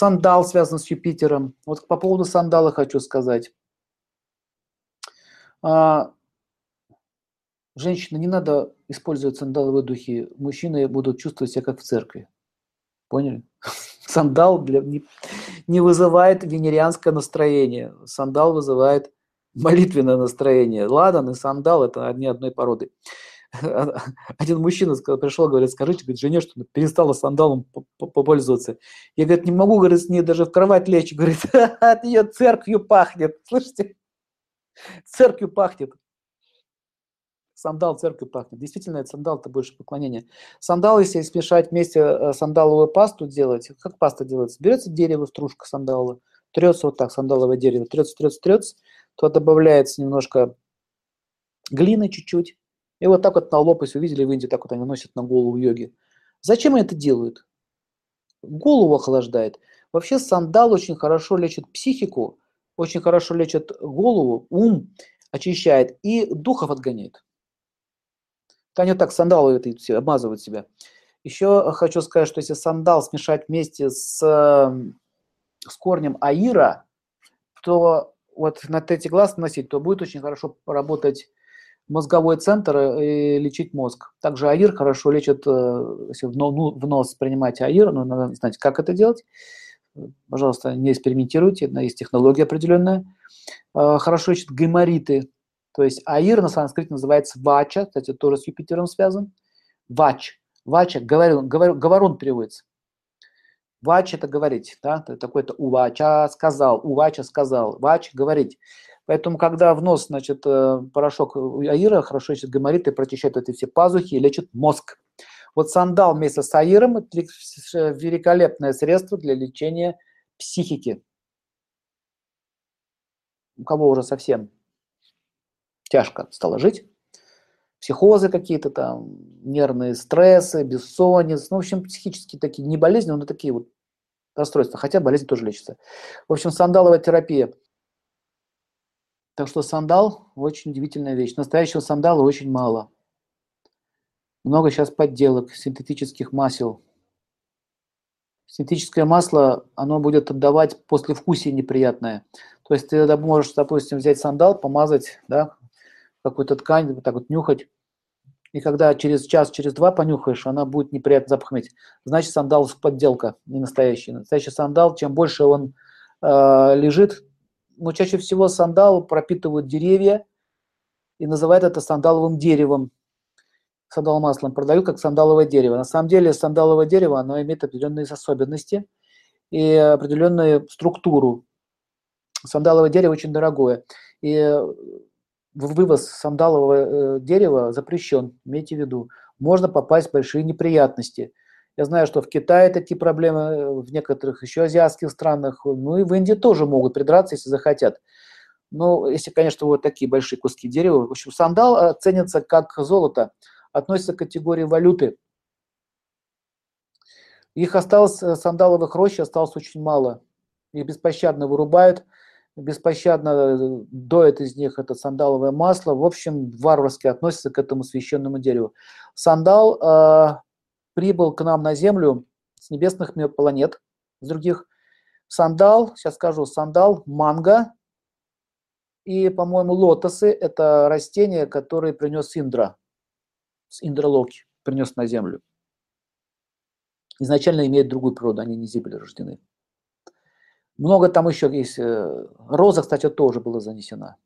Сандал связан с Юпитером. Вот по поводу сандала хочу сказать. А, женщины, не надо использовать сандаловые духи. Мужчины будут чувствовать себя как в церкви. Поняли? Сандал для, не, не вызывает венерианское настроение. Сандал вызывает молитвенное настроение. Ладан и сандал – это одни одной породы. Один мужчина пришел, говорит, скажите, говорит, жене, что перестала сандалом попользоваться. Я, говорит, не могу, говорит, с ней даже в кровать лечь. Говорит, от нее церковью пахнет. Слышите? Церковью пахнет. Сандал церковью пахнет. Действительно, это сандал это больше поклонение. Сандал, если смешать вместе э, сандаловую пасту делать, как паста делается? Берется дерево, стружка сандаловая, трется вот так, сандаловое дерево, трется, трется, трется, то добавляется немножко глины чуть-чуть, и вот так вот на лоб, если увидели в Индии, так вот они носят на голову йоги. Зачем они это делают? Голову охлаждает. Вообще сандал очень хорошо лечит психику, очень хорошо лечит голову, ум очищает и духов отгоняет. Они вот так сандалы это все обмазывают себя. Еще хочу сказать, что если сандал смешать вместе с, с корнем аира, то вот на третий глаз носить, то будет очень хорошо работать мозговой центр и лечить мозг. Также аир хорошо лечит, э, если в нос принимать аир, но надо знать, как это делать. Пожалуйста, не экспериментируйте, есть технология определенная. Э, хорошо лечит гаймориты, то есть аир на санскрите называется вача, кстати, тоже с Юпитером связан. Вач. Вача, говорун, говорун переводится. Вач – это говорить, да, такой-то увача сказал, увача сказал, вач – говорить. Поэтому, когда в нос, значит, э, порошок аира хорошо лечит гайморит и прочищает эти все пазухи и лечит мозг. Вот сандал вместе с аиром – это великолепное средство для лечения психики. У кого уже совсем тяжко стало жить, психозы какие-то там, нервные стрессы, бессонница, ну, в общем, психические такие, не болезни, но такие вот расстройства, хотя болезнь тоже лечится. В общем, сандаловая терапия. Так что сандал – очень удивительная вещь. Настоящего сандала очень мало. Много сейчас подделок, синтетических масел. Синтетическое масло, оно будет отдавать послевкусие неприятное. То есть ты можешь, допустим, взять сандал, помазать, да, какую-то ткань, вот так вот нюхать. И когда через час, через два понюхаешь, она будет неприятно запах иметь. Значит, сандал подделка, не настоящий. Настоящий сандал, чем больше он э, лежит, но чаще всего сандал пропитывают деревья и называют это сандаловым деревом. Сандаловым маслом продают как сандаловое дерево. На самом деле сандаловое дерево, оно имеет определенные особенности и определенную структуру. Сандаловое дерево очень дорогое. И вывоз сандалового э, дерева запрещен, имейте в виду. Можно попасть в большие неприятности. Я знаю, что в Китае такие проблемы, э, в некоторых еще азиатских странах, ну и в Индии тоже могут придраться, если захотят. Но если, конечно, вот такие большие куски дерева. В общем, сандал э, ценится как золото, относится к категории валюты. Их осталось, сандаловых рощ осталось очень мало. Их беспощадно вырубают – беспощадно э, доят из них это сандаловое масло. В общем, варварски относятся к этому священному дереву. Сандал э, прибыл к нам на Землю с небесных планет, с других. Сандал, сейчас скажу, сандал, манго и, по-моему, лотосы – это растения, которые принес Индра, с Индралоки, принес на Землю. Изначально имеют другую природу, они не земли рождены. Много там еще есть. Э, роза, кстати, тоже была занесена.